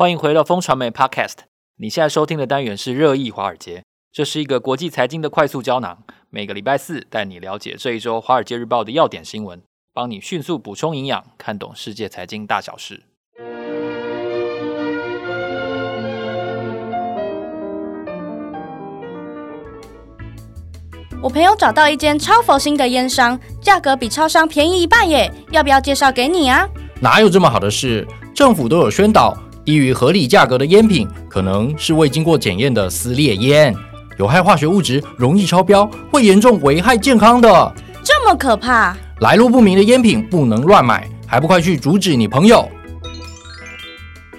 欢迎回到风传媒 Podcast。你现在收听的单元是热议华尔街，这是一个国际财经的快速胶囊。每个礼拜四带你了解这一周《华尔街日报》的要点新闻，帮你迅速补充营养，看懂世界财经大小事。我朋友找到一间超佛心的烟商，价格比超商便宜一半耶，要不要介绍给你啊？哪有这么好的事？政府都有宣导。低于合理价格的烟品，可能是未经过检验的撕裂烟，有害化学物质容易超标，会严重危害健康的。这么可怕？来路不明的烟品不能乱买，还不快去阻止你朋友！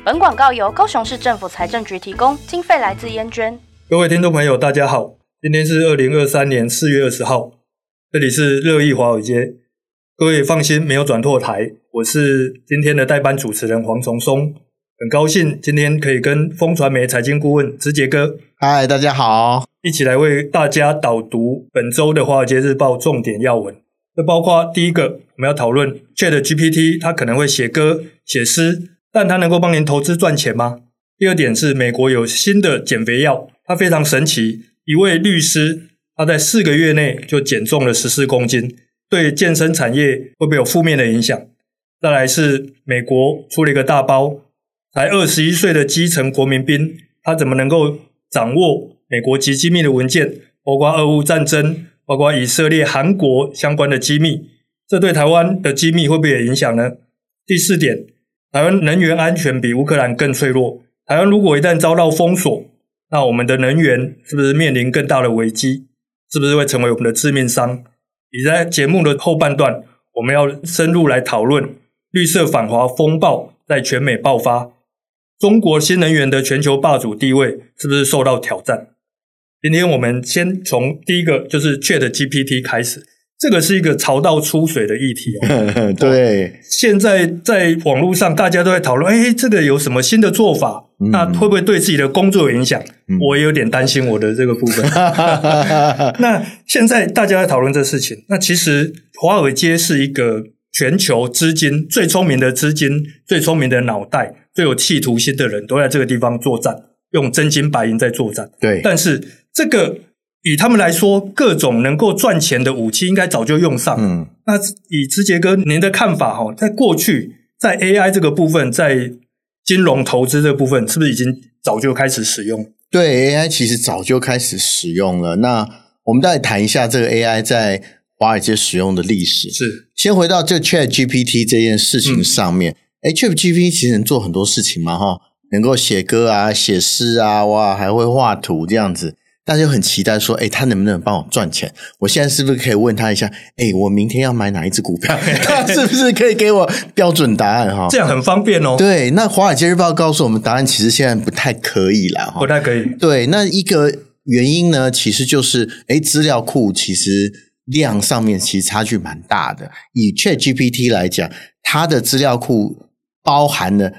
本广告由高雄市政府财政局提供，经费来自烟捐。各位听众朋友，大家好，今天是二零二三年四月二十号，这里是热议华尔街。各位放心，没有转错台，我是今天的代班主持人黄崇松。很高兴今天可以跟风传媒财经顾问直杰哥，嗨，大家好，一起来为大家导读本周的《华尔街日报》重点要闻。这包括第一个，我们要讨论 ChatGPT，它可能会写歌、写诗，但它能够帮您投资赚钱吗？第二点是，美国有新的减肥药，它非常神奇，一位律师他在四个月内就减重了十四公斤，对健身产业会不会有负面的影响？再来是美国出了一个大包。才二十一岁的基层国民兵，他怎么能够掌握美国极机密的文件，包括俄乌战争，包括以色列、韩国相关的机密？这对台湾的机密会不会有影响呢？第四点，台湾能源安全比乌克兰更脆弱。台湾如果一旦遭到封锁，那我们的能源是不是面临更大的危机？是不是会成为我们的致命伤？也在节目的后半段，我们要深入来讨论绿色反华风暴在全美爆发。中国新能源的全球霸主地位是不是受到挑战？今天我们先从第一个就是 ChatGPT 开始，这个是一个潮到出水的议题哦。对，现在在网络上大家都在讨论，哎，这个有什么新的做法？嗯、那会不会对自己的工作有影响？嗯、我也有点担心我的这个部分。那现在大家在讨论这事情，那其实华尔街是一个全球资金最聪明的资金，最聪明的脑袋。最有企图心的人都在这个地方作战，用真金白银在作战。对，但是这个以他们来说，各种能够赚钱的武器应该早就用上。嗯，那以直杰哥您的看法哈，在过去在 AI 这个部分，在金融投资这个部分，是不是已经早就开始使用？对，AI 其实早就开始使用了。那我们再来谈一下这个 AI 在华尔街使用的历史。是，先回到这 ChatGPT 这件事情上面。嗯哎，ChatGPT 其实能做很多事情嘛，哈，能够写歌啊、写诗啊，哇，还会画图这样子，大家就很期待说，哎，他能不能帮我赚钱？我现在是不是可以问他一下，哎，我明天要买哪一只股票？他是不是可以给我标准答案？哈，这样很方便哦。对，那《华尔街日报》告诉我们，答案其实现在不太可以了，哈，不太可以。对，那一个原因呢，其实就是，哎，资料库其实量上面其实差距蛮大的。以 ChatGPT 来讲，它的资料库。包含了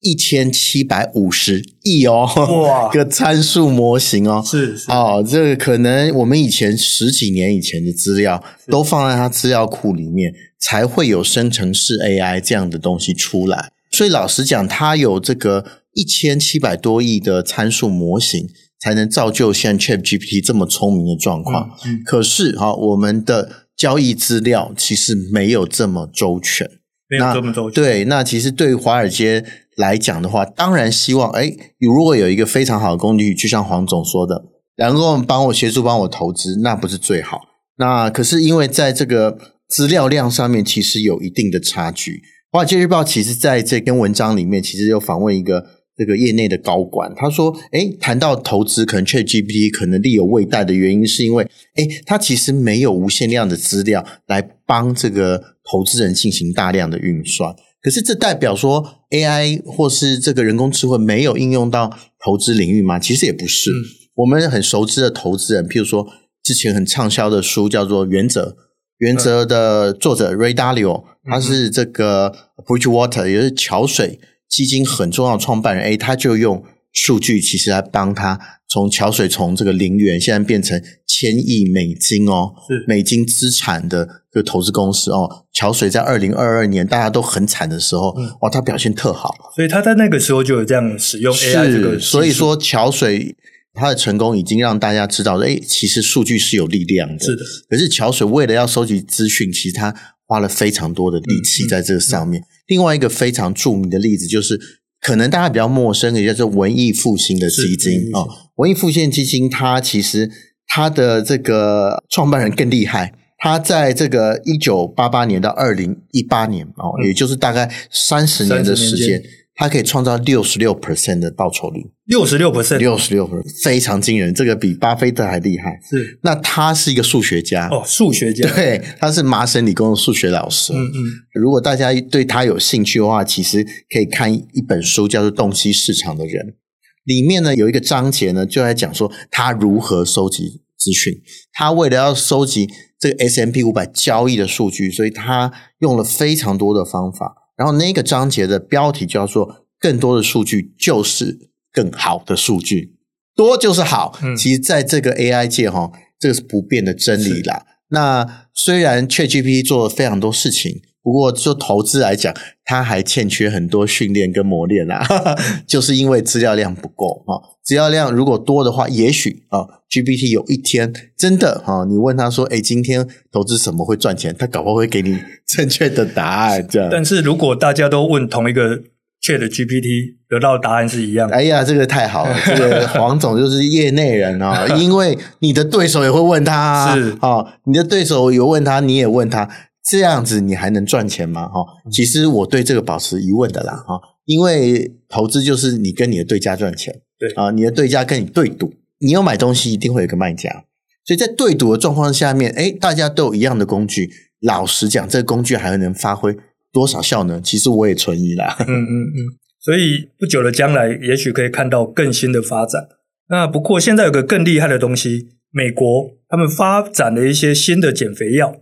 一千七百五十亿哦，哇，个参数模型哦，是，是哦，这个可能我们以前十几年以前的资料都放在它资料库里面，才会有生成式 AI 这样的东西出来。所以老实讲，它有这个一千七百多亿的参数模型，才能造就现在 ChatGPT 这么聪明的状况。嗯嗯、可是哈、哦，我们的交易资料其实没有这么周全。那对，那其实对于华尔街来讲的话，当然希望，哎，如果有一个非常好的工具，就像黄总说的，然后帮我协助帮我投资，那不是最好。那可是因为在这个资料量上面，其实有一定的差距。华尔街日报其实在这篇文章里面，其实有访问一个这个业内的高管，他说，哎，谈到投资，可能 ChatGPT 可能力有未逮的原因，是因为，哎，它其实没有无限量的资料来帮这个。投资人进行大量的运算，可是这代表说 AI 或是这个人工智慧没有应用到投资领域吗？其实也不是。嗯、我们很熟知的投资人，譬如说之前很畅销的书叫做《原则》，《原则》的作者 Ray Dalio，他是这个 Bridgewater 也是桥水基金很重要的创办人。诶，他就用数据其实来帮他从桥水从这个零元现在变成千亿美金哦，是美金资产的这个投资公司哦。桥水在二零二二年大家都很惨的时候，嗯、哇，他表现特好，所以他在那个时候就有这样使用 AI 这个。所以说桥水它的成功已经让大家知道，哎，其实数据是有力量的。是的。可是桥水为了要收集资讯，其实他花了非常多的力气在这个上面。嗯嗯嗯、另外一个非常著名的例子就是。可能大家比较陌生的，叫做文艺复兴的基金哦。文艺复兴基金，它其实它的这个创办人更厉害。他在这个一九八八年到二零一八年哦，也就是大概三十年的时间。它可以创造六十六 percent 的报酬率，六十六 percent，六十六 percent 非常惊人，这个比巴菲特还厉害。是，那他是一个数学家哦，数学家，对，他是麻省理工的数学老师。嗯嗯，如果大家对他有兴趣的话，其实可以看一本书，叫做《洞悉市场的人》，里面呢有一个章节呢，就在讲说他如何收集资讯。他为了要收集这个 S M P 五百交易的数据，所以他用了非常多的方法。然后那个章节的标题叫做“更多的数据就是更好的数据”，多就是好。嗯，其实在这个 AI 界哈，这个是不变的真理啦。那虽然 ChatGPT 做了非常多事情。不过，就投资来讲，它还欠缺很多训练跟磨练啊，就是因为资料量不够啊。资料量如果多的话，也许啊，GPT 有一天真的哈，你问他说：“哎，今天投资什么会赚钱？”他搞不好会给你正确的答案。这样。但是如果大家都问同一个 ChatGPT，得到的答案是一样的。哎呀，这个太好了！这个黄总就是业内人啊，因为你的对手也会问他，是啊，你的对手有问他，你也问他。这样子你还能赚钱吗？哈，其实我对这个保持疑问的啦，哈，因为投资就是你跟你的对家赚钱，对啊，你的对家跟你对赌，你要买东西一定会有个卖家，所以在对赌的状况下面，哎，大家都有一样的工具，老实讲，这个工具还能发挥多少效能？其实我也存疑啦。嗯嗯嗯，所以不久的将来，也许可以看到更新的发展。那不过现在有个更厉害的东西，美国他们发展了一些新的减肥药。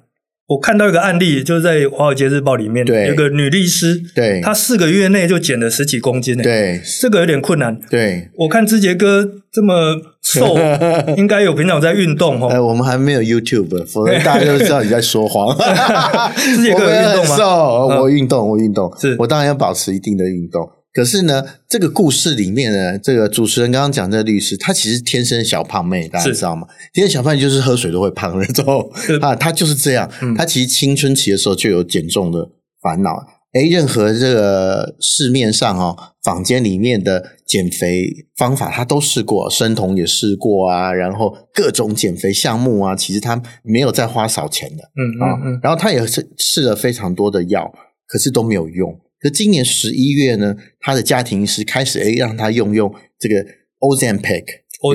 我看到一个案例，就是在《华尔街日报》里面，有个女律师，对，她四个月内就减了十几公斤，对，这个有点困难。对，我看志杰哥这么瘦，应该有平常在运动哦。哎，我们还没有 YouTube，否则大家就知道你在说谎。志杰哥有运动吗？瘦我运动，我运动，是我当然要保持一定的运动。可是呢，这个故事里面呢，这个主持人刚刚讲这个律师，他其实天生小胖妹，大家知道吗？天生小胖就是喝水都会胖那种 啊，他就是这样。嗯、他其实青春期的时候就有减重的烦恼。哎，任何这个市面上哦，坊间里面的减肥方法，他都试过，生酮也试过啊，然后各种减肥项目啊，其实他没有再花少钱的，嗯嗯嗯。然后他也是试了非常多的药，可是都没有用。可今年十一月呢，他的家庭医师开始诶让他用用这个 Ozempic，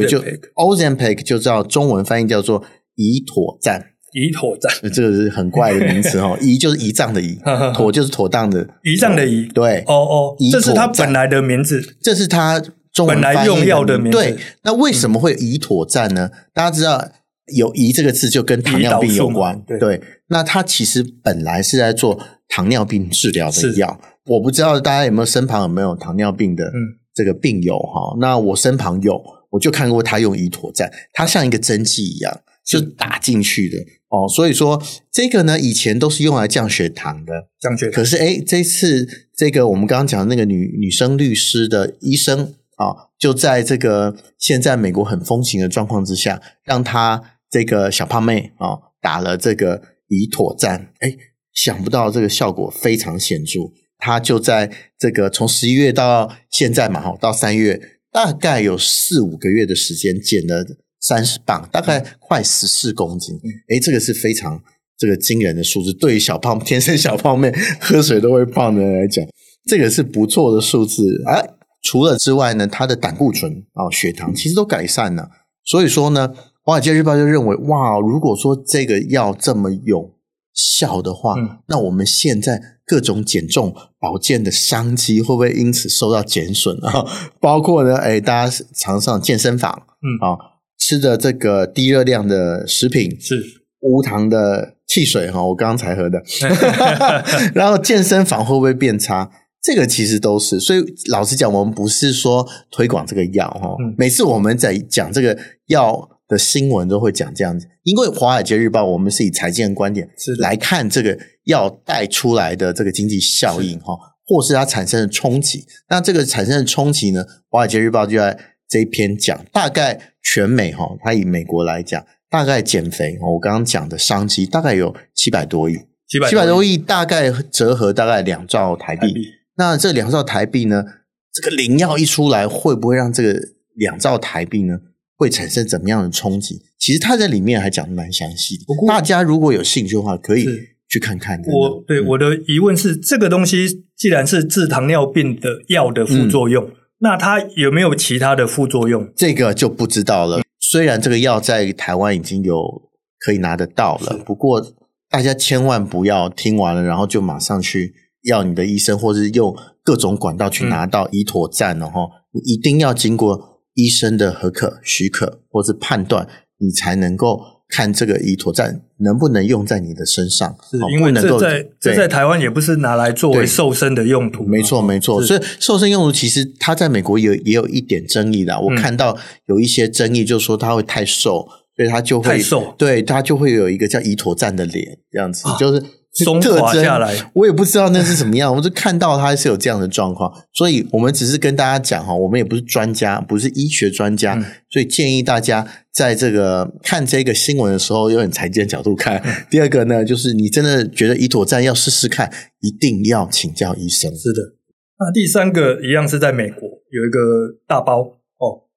就 Ozempic 就叫中文翻译叫做胰妥赞，胰妥赞，这个是很怪的名词哦。胰就是胰脏的胰，妥就是妥当的胰脏的胰，对，哦哦，这是他本来的名字，这是他中文本来用药的名字。对，那为什么会胰妥赞呢？嗯、大家知道有胰这个字就跟糖尿病有关，对，对，那他其实本来是在做糖尿病治疗的药。我不知道大家有没有身旁有没有糖尿病的这个病友哈？嗯、那我身旁有，我就看过他用胰妥赞，它像一个针剂一样，就打进去的哦。所以说这个呢，以前都是用来降血糖的，降血糖。可是诶，这次这个我们刚刚讲的那个女女生律师的医生啊、哦，就在这个现在美国很风行的状况之下，让她这个小胖妹啊、哦、打了这个胰妥赞，诶，想不到这个效果非常显著。他就在这个从十一月到现在嘛，哈，到三月大概有四五个月的时间，减了三十磅，大概快十四公斤。诶，这个是非常这个惊人的数字。对于小胖天生小胖妹喝水都会胖的人来讲，这个是不错的数字。哎，除了之外呢，他的胆固醇啊、血糖其实都改善了。所以说呢，《华尔街日报》就认为，哇，如果说这个药这么有效的话，嗯、那我们现在各种减重保健的商机会不会因此受到减损啊？包括呢，哎，大家常上健身房，嗯啊，吃的这个低热量的食品是无糖的汽水哈，我刚刚才喝的，然后健身房会不会变差？这个其实都是。所以老实讲，我们不是说推广这个药哈。嗯、每次我们在讲这个药的新闻，都会讲这样子。因为《华尔街日报》我们是以财经的观点来看这个要带出来的这个经济效应哈，或是它产生的冲击。那这个产生的冲击呢，《华尔街日报》就在这一篇讲，大概全美哈，它以美国来讲。大概减肥，我刚刚讲的商机大概有七百多亿，七百七百多亿，大概折合大概两兆台币。台币那这两兆台币呢？这个灵药一出来，会不会让这个两兆台币呢，会产生怎么样的冲击？其实他在里面还讲的蛮详细的。不过大家如果有兴趣的话，可以去看看。我对、嗯、我的疑问是，这个东西既然是治糖尿病的药的副作用，嗯、那它有没有其他的副作用？这个就不知道了。嗯虽然这个药在台湾已经有可以拿得到了，不过大家千万不要听完了，然后就马上去要你的医生，或是用各种管道去拿到胰妥赞了哈。你一定要经过医生的核可许可或是判断，你才能够。看这个胰妥赞能不能用在你的身上，是因为这在这在台湾也不是拿来作为瘦身的用途。没错，没错。所以瘦身用途其实它在美国也有也有一点争议的。我看到有一些争议，就是说它会太瘦，所以它就会太瘦，对它就会有一个叫依妥赞的脸这样子，就是。松垮下来，我也不知道那是怎么样，我就看到他是有这样的状况，所以我们只是跟大家讲哈，我们也不是专家，不是医学专家，嗯、所以建议大家在这个看这个新闻的时候，用财经角度看。嗯、第二个呢，就是你真的觉得胰妥站要试试看，一定要请教医生。是的，那第三个一样是在美国有一个大包哦，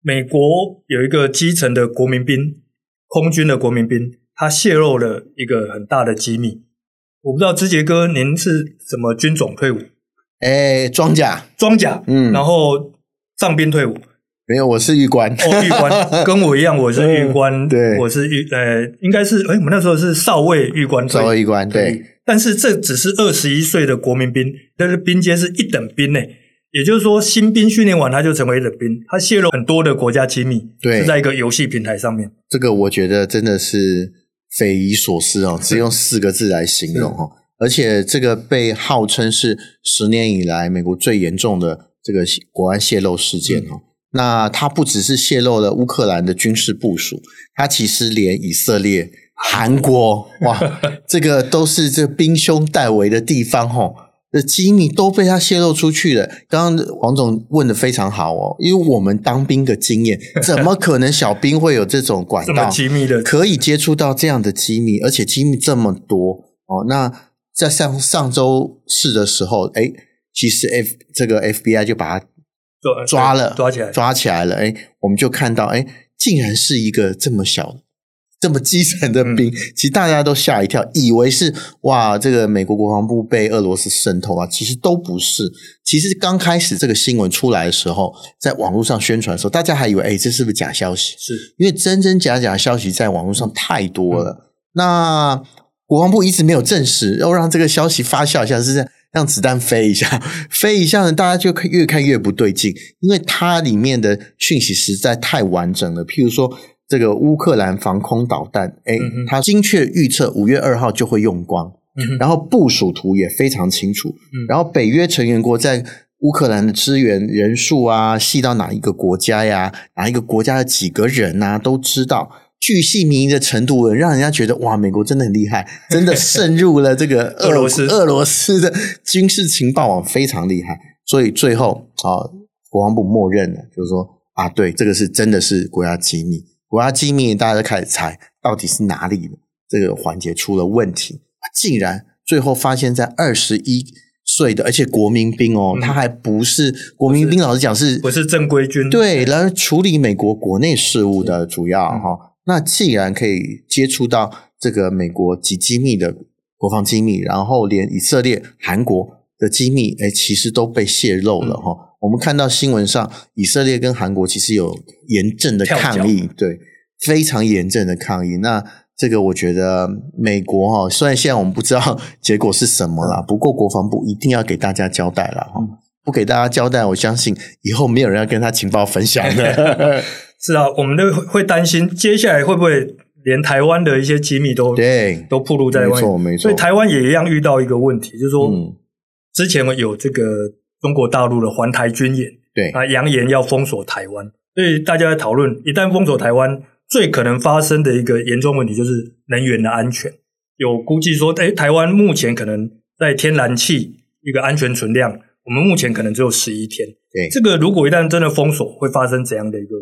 美国有一个基层的国民兵，空军的国民兵，他泄露了一个很大的机密。我不知道之杰哥，您是什么军种退伍？哎，装甲，装甲，嗯，然后上兵退伍？没有，我是预官。哦，预官，跟我一样，我是预官。对，我是预，呃，应该是，哎，我们那时候是少尉预官。少尉预官，对。但是这只是二十一岁的国民兵，但是兵阶是一等兵呢。也就是说，新兵训练完他就成为一等兵，他泄露很多的国家机密，对，是在一个游戏平台上面。这个我觉得真的是。匪夷所思哦，只用四个字来形容哦。而且这个被号称是十年以来美国最严重的这个国安泄露事件哦。那它不只是泄露了乌克兰的军事部署，它其实连以色列、韩国哇，这个都是这兵凶带危的地方哦。的机密都被他泄露出去了。刚刚黄总问的非常好哦，因为我们当兵的经验，怎么可能小兵会有这种管道机密的，可以接触到这样的机密，而且机密这么多哦？那在上上周四的时候，哎，其实 F 这个 FBI 就把他抓了，抓起来，抓起来了。哎，我们就看到，哎，竟然是一个这么小。这么基层的兵，嗯、其实大家都吓一跳，以为是哇，这个美国国防部被俄罗斯渗透啊，其实都不是。其实刚开始这个新闻出来的时候，在网络上宣传的时候，大家还以为，哎，这是不是假消息？是因为真真假假消息在网络上太多了。嗯、那国防部一直没有证实，要让这个消息发酵一下，是这样，让子弹飞一下，飞一下呢，大家就越看越不对劲，因为它里面的讯息实在太完整了，譬如说。这个乌克兰防空导弹，哎，它精确预测五月二号就会用光，然后部署图也非常清楚，嗯、然后北约成员国在乌克兰的支援人数啊，细到哪一个国家呀，哪一个国家的几个人啊，都知道，巨细靡遗的程度，让人家觉得哇，美国真的很厉害，真的 渗入了这个俄罗斯俄罗斯的军事情报网，非常厉害。所以最后啊，国防部默认了，就是说啊，对，这个是真的是国家机密。国家机密，大家都开始猜到底是哪里的这个环节出了问题，竟然最后发现，在二十一岁的，而且国民兵哦，嗯、他还不是国民兵，老实讲是不是正规军？对，来处理美国国内事务的主要哈。嗯、那既然可以接触到这个美国及机密的国防机密，然后连以色列、韩国的机密，哎，其实都被泄露了哈。嗯我们看到新闻上，以色列跟韩国其实有严正的抗议，脚对，非常严正的抗议。那这个我觉得美国哈，虽然现在我们不知道 结果是什么啦，嗯、不过国防部一定要给大家交代了哈。嗯、不给大家交代，我相信以后没有人要跟他情报分享的。是啊，我们都会担心接下来会不会连台湾的一些机密都对都暴露在外。没错没错。所以台湾也一样遇到一个问题，就是说。嗯之前有这个中国大陆的环台军演，对，啊，扬言要封锁台湾，所以大家在讨论，一旦封锁台湾，最可能发生的一个严重问题就是能源的安全。有估计说，哎，台湾目前可能在天然气一个安全存量，我们目前可能只有十一天。对，这个如果一旦真的封锁，会发生怎样的一个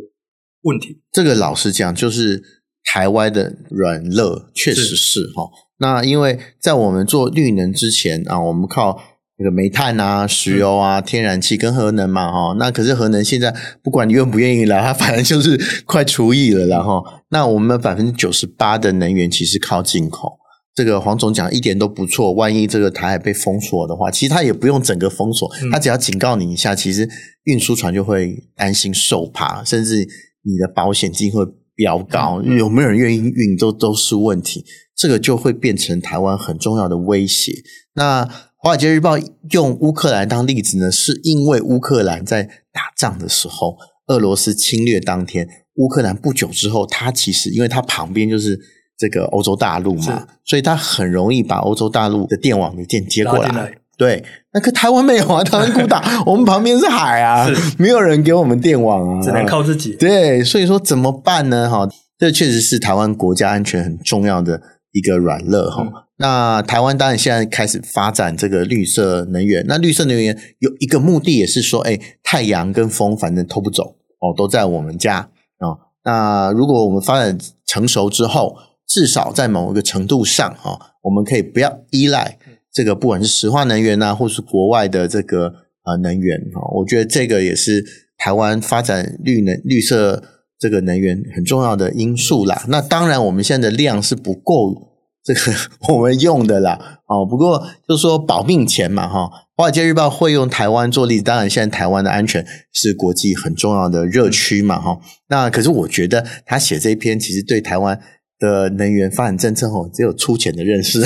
问题？这个老实讲，就是台湾的软肋，确实是哈。那因为在我们做绿能之前啊，我们靠那个煤炭啊、石油啊、天然气跟核能嘛，哈。那可是核能现在不管你愿不愿意来，它反正就是快除役了，然后那我们百分之九十八的能源其实靠进口。这个黄总讲一点都不错，万一这个台海被封锁的话，其实他也不用整个封锁，他只要警告你一下，其实运输船就会担心受怕，甚至你的保险金会飙高，有没有人愿意运都都是问题。这个就会变成台湾很重要的威胁。那《华尔街日报》用乌克兰当例子呢，是因为乌克兰在打仗的时候，俄罗斯侵略当天，乌克兰不久之后，它其实因为它旁边就是这个欧洲大陆嘛，所以它很容易把欧洲大陆的电网的电接过来。来对，那个台湾没有啊，台湾孤岛，我们旁边是海啊，没有人给我们电网啊，只能靠自己。对，所以说怎么办呢？哈，这确实是台湾国家安全很重要的。一个软肋哈，那台湾当然现在开始发展这个绿色能源。那绿色能源有一个目的，也是说，哎，太阳跟风反正偷不走哦，都在我们家哦。那如果我们发展成熟之后，至少在某一个程度上哈，我们可以不要依赖这个，不管是石化能源呐，或是国外的这个呃能源哈。我觉得这个也是台湾发展绿能绿色。这个能源很重要的因素啦，那当然我们现在的量是不够这个 我们用的啦，哦，不过就是说保命钱嘛，哈，华尔街日报会用台湾做例子，当然现在台湾的安全是国际很重要的热区嘛，哈，那可是我觉得他写这一篇其实对台湾的能源发展政策哦，只有粗浅的认识，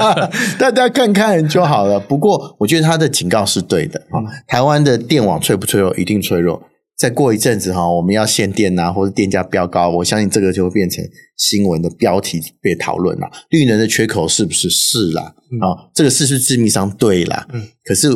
大家看看就好了。不过我觉得他的警告是对的啊，台湾的电网脆不脆弱？一定脆弱。再过一阵子哈，我们要限电啊，或者电价飙高，我相信这个就会变成新闻的标题被讨论了。绿能的缺口是不是是啦？啊、这个是是致命伤对啦。嗯，可是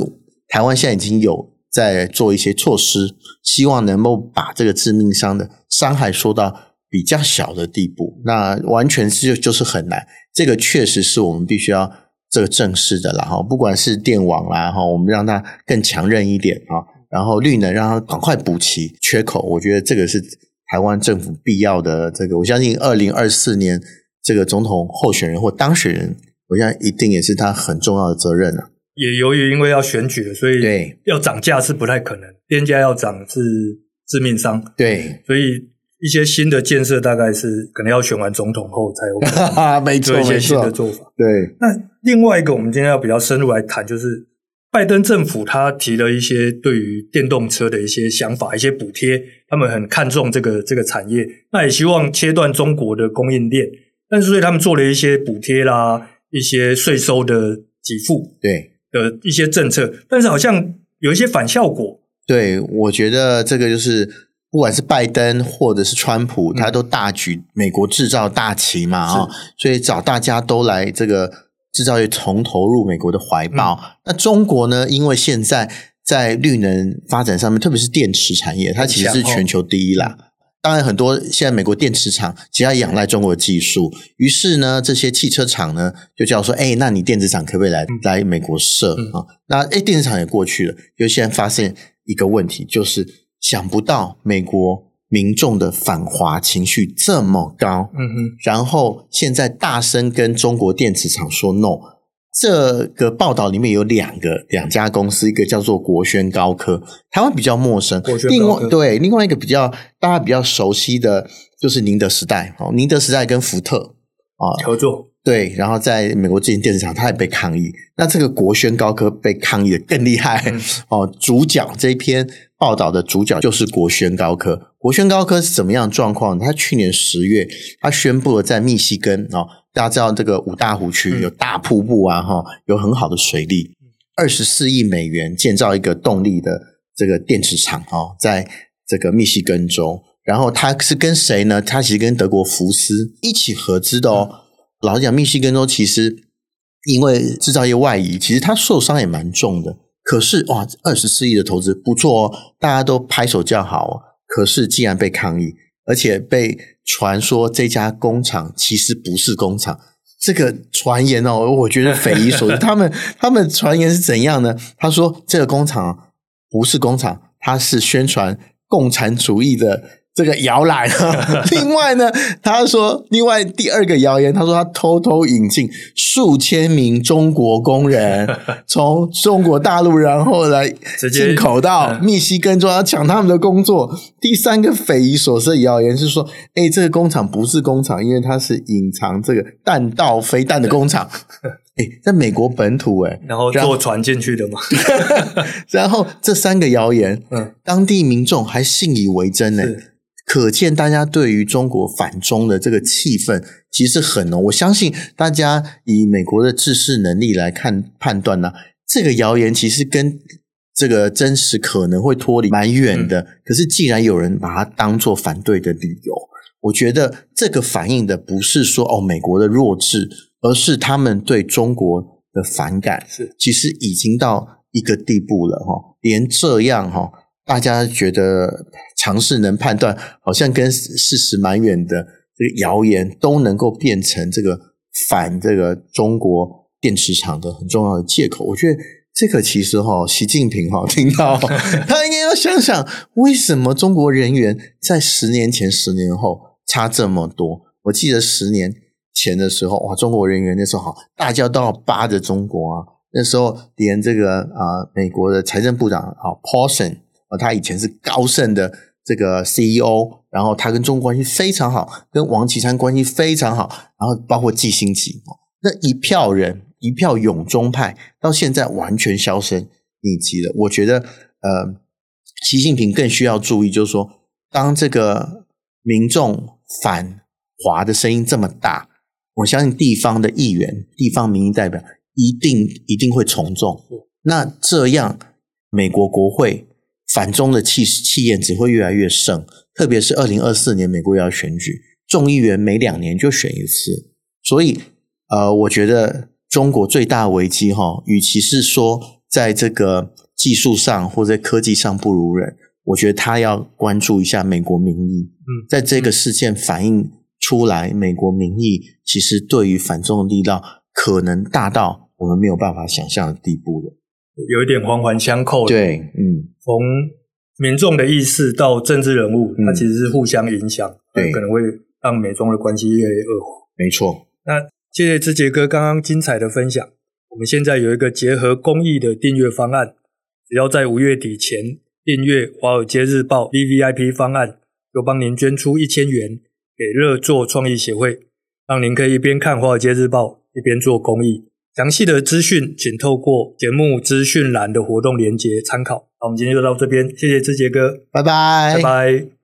台湾现在已经有在做一些措施，希望能够把这个致命伤的伤害说到比较小的地步。那完全是就就是很难，这个确实是我们必须要这个正视的啦。哈，不管是电网啦，哈，我们让它更强韧一点啊。然后绿能让它赶快补齐缺口，我觉得这个是台湾政府必要的。这个我相信，二零二四年这个总统候选人或当选人，我相信一定也是他很重要的责任啊。也由于因为要选举了，所以对要涨价是不太可能，电价要涨是致命伤。对，所以一些新的建设大概是可能要选完总统后才有可能 没错做一些新的做法。对，那另外一个我们今天要比较深入来谈，就是。拜登政府他提了一些对于电动车的一些想法，一些补贴，他们很看重这个这个产业，那也希望切断中国的供应链，但是所以他们做了一些补贴啦，一些税收的给付，对的一些政策，但是好像有一些反效果。对，我觉得这个就是不管是拜登或者是川普，他都大举美国制造大旗嘛，啊，所以找大家都来这个。制造业重投入美国的怀抱，嗯，那中国呢？因为现在在绿能发展上面，特别是电池产业，它其实是全球第一啦。当然，很多现在美国电池厂其实要仰赖中国的技术，于是呢，这些汽车厂呢就叫说：“哎，那你电池厂可不可以来来美国设啊？”那哎，电池厂也过去了，就现在发现一个问题，就是想不到美国。民众的反华情绪这么高，嗯哼，然后现在大声跟中国电子厂说 no。这个报道里面有两个两家公司，一个叫做国轩高科，台湾比较陌生。另外对，另外一个比较大家比较熟悉的就是宁德时代。哦，宁德时代跟福特啊。合作，对，然后在美国这间电池厂，它也被抗议。那这个国轩高科被抗议的更厉害哦，嗯，主角这一篇。报道的主角就是国轩高科。国轩高科是怎么样的状况？他去年十月，他宣布了在密西根哦，大家知道这个五大湖区有大瀑布啊，哈，有很好的水利，二十四亿美元建造一个动力的这个电池厂哦，在这个密西根州。然后他是跟谁呢？他其实跟德国福斯一起合资的哦。老实讲，密西根州其实因为制造业外移，其实它受伤也蛮重的。可是哇，二十四亿的投资不错哦，大家都拍手叫好哦。可是竟然被抗议，而且被传说这家工厂其实不是工厂。这个传言哦，我觉得匪夷所思。他们他们传言是怎样呢？他说这个工厂不是工厂，它是宣传共产主义的。这个摇篮。另外呢，他说，另外第二个谣言，他说他偷偷引进数千名中国工人，从中国大陆然后来进口到密西根州要抢他们的工作。第三个匪夷所思的谣言是说，哎，这个工厂不是工厂，因为它是隐藏这个弹道飞弹的工厂。哎，在美国本土，哎，然后坐船进去的嘛。然后这三个谣言，嗯，当地民众还信以为真呢。可见大家对于中国反中的这个气氛其实很浓。我相信大家以美国的制式能力来看判断呢，这个谣言其实跟这个真实可能会脱离蛮远的。可是既然有人把它当做反对的理由，我觉得这个反映的不是说哦美国的弱智，而是他们对中国的反感是其实已经到一个地步了哈，连这样哈。大家觉得尝试能判断，好像跟事实蛮远的这个谣言，都能够变成这个反这个中国电池厂的很重要的借口。我觉得这个其实哈，习近平哈听到，他应该要想想，为什么中国人员在十年前、十年后差这么多？我记得十年前的时候，哇，中国人员那时候好，大家都要扒着中国啊。那时候连这个啊，美国的财政部长啊，Paulson 啊。他以前是高盛的这个 CEO，然后他跟中国关系非常好，跟王岐山关系非常好，然后包括季新奇，那一票人，一票永中派，到现在完全销声匿迹了。我觉得，呃，习近平更需要注意，就是说，当这个民众反华的声音这么大，我相信地方的议员、地方民意代表一定一定会从众。那这样，美国国会。反中的气气焰只会越来越盛，特别是二零二四年美国要选举，众议员每两年就选一次，所以呃，我觉得中国最大危机哈，与其是说在这个技术上或者科技上不如人，我觉得他要关注一下美国民意。嗯，在这个事件反映出来，美国民意其实对于反中的力道可能大到我们没有办法想象的地步了。有一点环环相扣的，对，嗯，从民众的意识到政治人物，它其实是互相影响，对，可能会让美中的关系越来越恶化。没错。那谢谢志杰哥刚刚精彩的分享。我们现在有一个结合公益的订阅方案，只要在五月底前订阅《华尔街日报》VVIP 方案，就帮您捐出一千元给乐作创意协会，让您可以一边看《华尔街日报》一边做公益。详细的资讯，请透过节目资讯栏的活动连接参考。好，我们今天就到这边，谢谢志杰哥，拜拜，拜拜。